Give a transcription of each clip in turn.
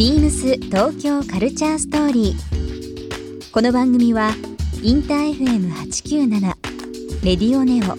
ビームス東京カルチャーストーリー。この番組はインター FM897 レディオネオ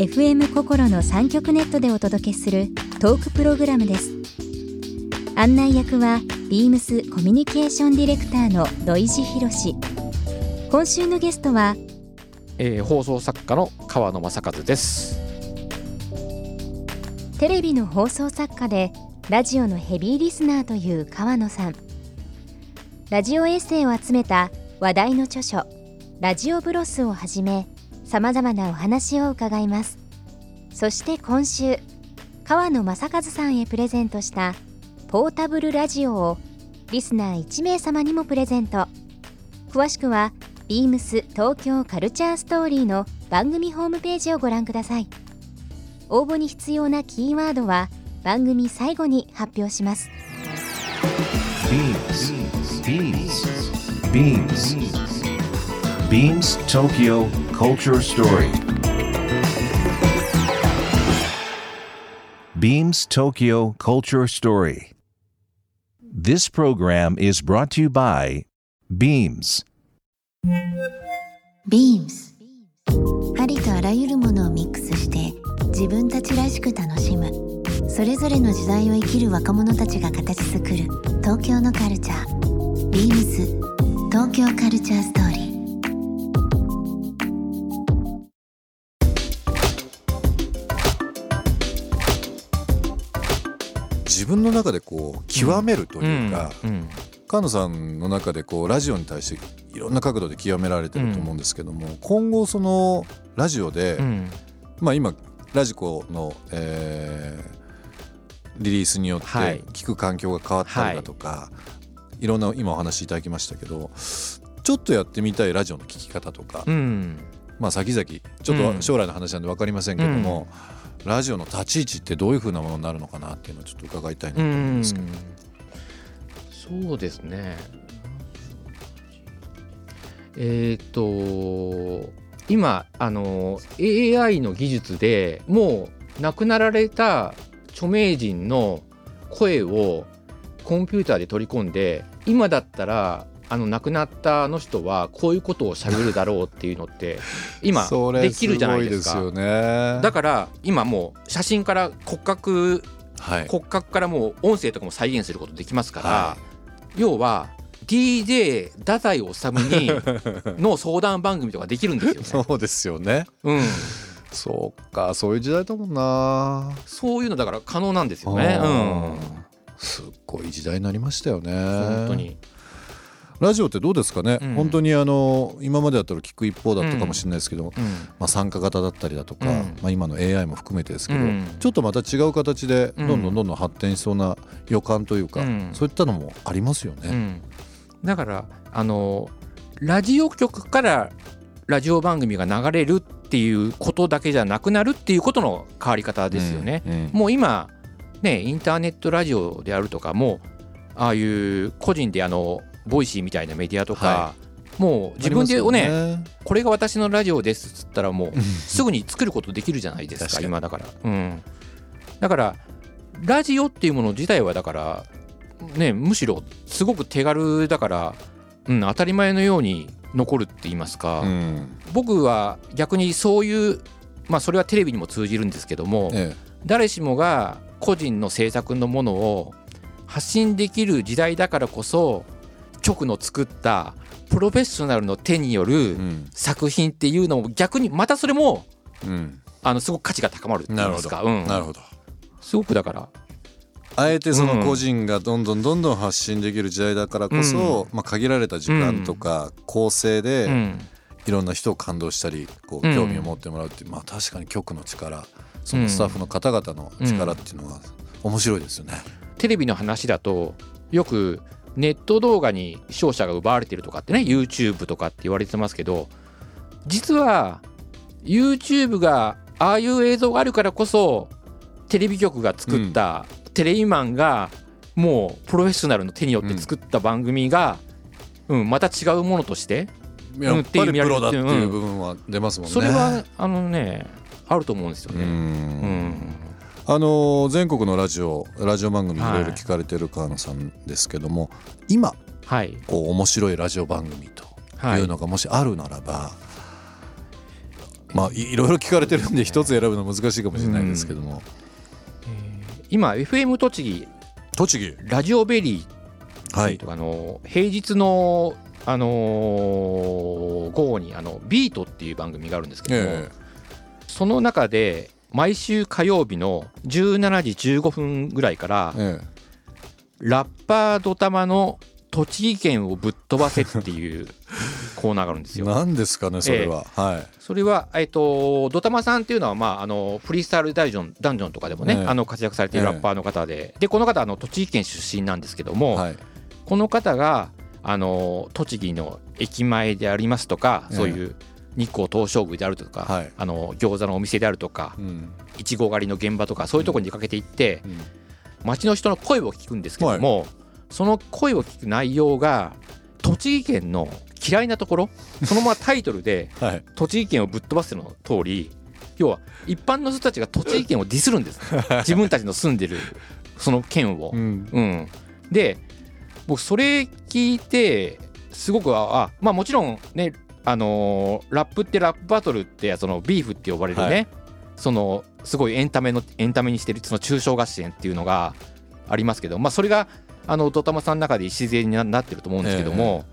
FM 心の三極ネットでお届けするトークプログラムです。案内役はビームスコミュニケーションディレクターの土井博志。今週のゲストはえー放送作家の川野正和です。テレビの放送作家でラジオのヘビーリスナーという川野さん。ラジオエッセイを集めた話題の著書「ラジオブロス」をはじめさまざまなお話を伺います。そして今週川野正和さんへプレゼントしたポータブルラジオをリスナー1名様にもプレゼント。詳しくはビームス東京カルチャーストーリーの番組ホームページをご覧ください。応募に必要なキーワードは番組最後に発表します Beams. Beams. Beams. Beams Tokyo Culture Story. Beams Tokyo Culture Story. This program is brought to you by Beams. Beams ありとあらゆるものをミックスして自分たちらしく楽しむそれぞれの時代を生きる若者たちが形作る東京のカルチャー。Beams 東京カルチャーストーリー。自分の中でこう極めるというか、うん菅野さんの中でこうラジオに対していろんな角度で極められてると思うんですけども、今後そのラジオで、うん。まあ今ラジコの、えーリリースによってはい。聞く環境が変わったりだとか、い、ろんな今お話しいただきましたけどちょっとやってみたいラジオの聞き方とか、うん。まあ先々ちょっと将来の話なんで分かりませんけども、ラジオの立ち位置ってどういうふうなものになるのかなっていうのをちょっと伺いたいなとう思うんんですけど。そうですね。えっ、と今あの AI の技術でもう亡くなられた著名人の声をコンピューターで取り込んで今だったらあの亡くなったあの人はこういうことを喋るだろうっていうのって 今できるじゃないですか。だから今もう写真から骨格はい。骨格からもう音声とかも再現することできますから、は要は DJ 太宰治にの相談番組とかできるんですよね。そうですよね。うん、そうか、そういう時代だもんな。そういうのだから可能なんですよね。うん、すっごい時代になりましたよね。本当。に。ラジオってどうですかね？うん本当にあの今までだったら聞く一方だったかもしれないですけど、うんまあ参加型だったりだとか、うんまあ今の AI も含めてですけど、うんちょっとまた違う形でうんどんどんどんどん発展しそうな予感というか、うんそういったのもありますよね。うん、だからあのラジオ局からラジオ番組が流れるっていうことだけじゃなくなるっていうことの変わり方ですよね。うん。うん。もう今ねインターネットラジオであるとかもうああいう個人であの Voicy みたいなメディアとか、はもう自分でねよね。これが私のラジオですっつったらもうすぐに作ることできるじゃないですか今だから、うん、だからラジオっていうもの自体はだからねむしろすごく手軽だから、うん、当たり前のように残るって言いますか、うん。僕は逆にそういうまあそれはテレビにも通じるんですけども、え誰しもが個人の制作のものを発信できる時代だからこそ局の作ったプロフェッショナルの手によえ。るうん。作品っていうのも逆にまたそれもうん。あのすごく価値が高まるって言いますか、うん、なるほど。すごくだからあえてその個人がどんどんどんどん発信できる時代だからこそ、まあ、限られた時間とか構成うでん。いろんな人を感動したりこううん。興味を持ってもらうっていうまあ確かに局の力そのスタッフの方々の力っていうのは面白いですよね。テレビの話だとよくネット動画に視聴者が奪われてるとかってね YouTube とかって言われてますけど実は YouTube がああいう映像があるからこそテレビ局が作った、テレビマンがもうプロフェッショナルの手によって作った番組が、うん。また違うものとしてやっぱりプロだっていう部分は出ますもんね。それはあのねあると思うんですようね。うん。ん。あの全国のラジオラジオ番組いろいろ聞かれてる川野さんですけども、今はい。こう面白いラジオ番組とはいいうのがもしあるならば、まあいいろいろ聞かれてるんで一つ選ぶの難しいかもしれないですけども、今 FM 栃木。栃木。ラジオベリー。はい。とかあの平日のあのー午後にあのビートっていう番組があるんですけども、えその中で毎週火曜日の17時15分ぐらいからええ。ラッパードタマの栃木県をぶっ飛ばせっていうコーナーがあるんですえよ。何ですかねそれは、はい。それは、えっと、ドタマさんっていうのは、まあ、あのフリースタイルダンジョンダンジョンとかでもね、ええ。あの活躍されているラッパーの方で、でこの方あの栃木県出身なんですけども、はい。この方があの栃木の駅前でありますとか、ええ。そういう日光東照宮であるとか、はい。あの餃子のお店であるとかうん。いちご狩りの現場とかそういうところに出かけていって、うん。街の人の声を聞くんですけども、その声を聞く内容が栃木県の嫌いなところ そのままタイトルではい。栃木県をぶっ飛ばすの通り要は一般の人たちが栃木県をディスるんです。自分たちの住んでるその県を。うん。うん、で僕それ聞いてすごくああまあもちろんねあのーラップってラップバトルってそのビーフって呼ばれるね、はい。そのすごいエンタメのエンタメにしてるその中小合戦っていうのがありますけどまあそれがあのドタマさんの中で自然にななってると思うんですけども、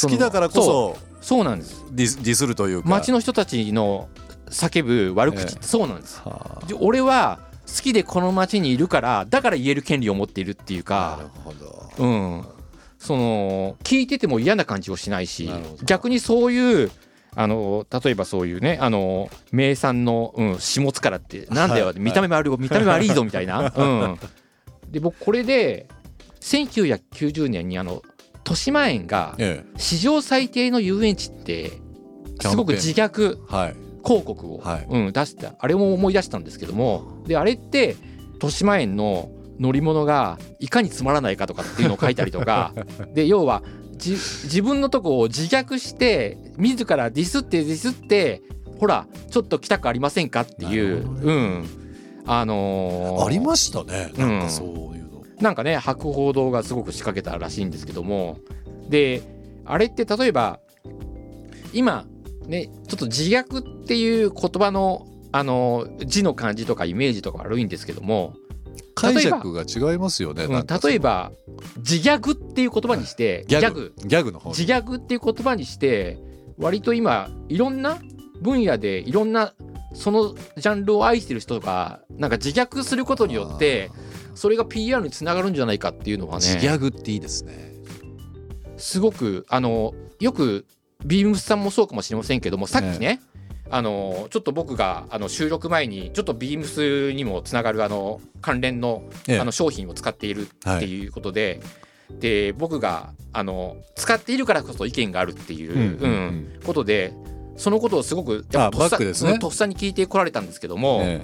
好きだからこそそうなんです。ディスディスるというか。街の人たちの叫ぶ悪口ってそうなんです、はあ。で俺は好きでこの街にいるからだから言える権利を持っているっていうなかるほど。うん、その聞いてても嫌な感じをしないし逆にそういうあの例えばそういうねあの名産の、うん、下津からってなんだよ、はい見た目悪い見た目悪いぞみたいな、うん、で僕これで1990年にあの豊島園がえ史上最低の遊園地ってすごく自虐広告を、はい。うん、出した。あれも思い出したんですけどもであれって豊島園の乗り物がいかにつまらないかとかっていうのを書いたりとか で要はじ自分のとこを自虐して自らディスってディスってほらちょっと来たくありませんかっていう、ね。うん。あのーありましたね。なんかうんそういう。の、なんかね博報堂がすごく仕掛けたらしいんですけども。であれって例えば今ねちょっと自虐っていう言葉のあの字の漢字とかイメージとか悪いんですけども、解釈が違いますよね、例えば自虐っていう言葉にしてギャグギャグ。の方に自虐っていう言葉にして割と今いろんな分野でいろんなそのジャンルを愛してる人がなんか自虐することによってそれが PR につながるんじゃないかっていうのはね自ギャグっていいですね。すごくあのよくビームスさんもそうかもしれませんけどもさっきね、あのちょっと僕があの収録前にちょっとビームスにもつながるあの関連のええ。あの商品を使っているっていうことで、で僕があの使っているからこそ意見があるっていう、うんうん。うんことでそのことをすごくやっぱあバックですね。うんとっさに聞いてこられたんですけども、え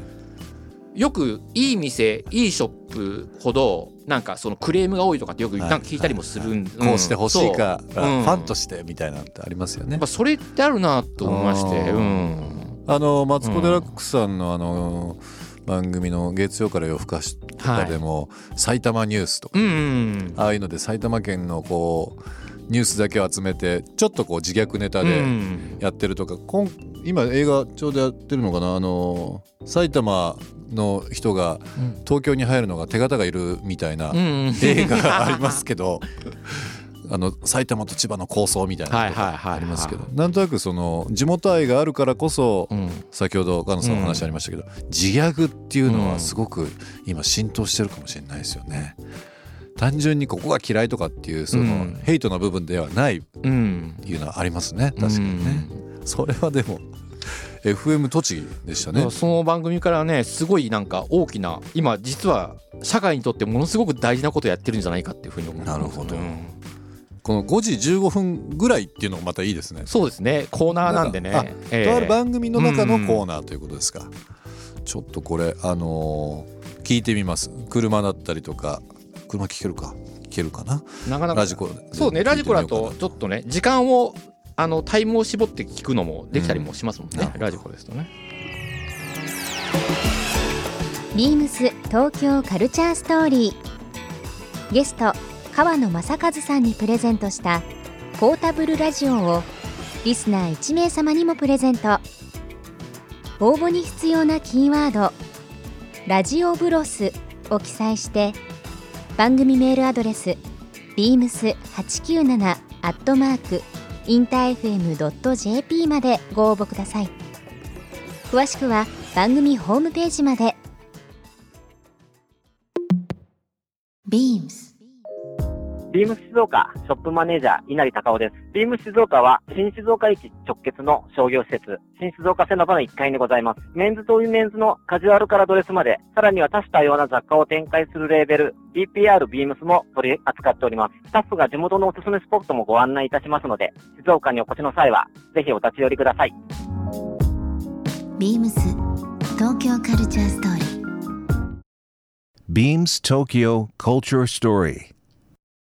よくいい店いいショップほどなんかそのクレームが多いとかってよくはいなんか聞いたりもするん、えこうしてほしいか、そううん。ファンとしてみたいなのってありますよね。やっぱそれってあるなと思いまして、うん、あのマツコ・デラックスさんのあの番組の月曜から夜更かしとかでも、埼玉ニュースとか、うんうん。ああいうので埼玉県のこうニュースだけを集めてちょっとこう自虐ネタうでん。やってるとか、こん今映画ちょうどやってるのかなあの埼玉の人がうん。東京に入るのが手形がいるみたいなうん映画がありますけど あの埼玉と千葉の構想みたいなありますけどなんとなくその地元愛があるからこそうん。先ほど岡野さんのお話ありましたけど、自ギャグっていうのはすごく今浸透してるかもしれないですよね。単純にここが嫌いとかっていうその、うんヘイトな部分ではないっうんていうのはありますね確かにね。それはでも FM 栃木でしたねうん。その番組からねすごいなんか大きな今実は社会にとってものすごく大事なことやってるんじゃないかっていうふうに思ってますなるほどうんこの5時15分ぐらいっていうのがまたいいですね。そうですねコーナーなんでねなんかええとある番組の中のコーナーということですか。ちょっとこれあのー聞いてみます。車だったりとか車聞けるか聞けるかな？なかなか。ラジコでそうねラジコだとちょっとね時間をあのタイムを絞って聞くのもできたりもしますもんね、うんラジコですとね。ビームス東京カルチャーストーリー。ゲスト川野正和さんにプレゼントしたポータブルラジオをリスナー1名様にもプレゼント。応募に必要なキーワード「ラジオブロス」を記載して番組メールアドレス beams897 アットマークインター FM.jp までご応募ください。詳しくは番組ホームページまで。Beams ビームス静岡ショップマネージャー稲荷隆夫です。ビームス静岡は新静岡駅直結の商業施設、新静岡セノバの1階にございます。メンズとウィメンズのカジュアルからドレスまで、さらには多種多様な雑貨を展開するレーベル、BPR ビームスも取り扱っております。スタッフが地元のおすすめスポットもご案内いたしますので、静岡にお越しの際は、ぜひお立ち寄りください。 BEAMS TOKYO CULTURE STORY Beams Tokyo Culture Story.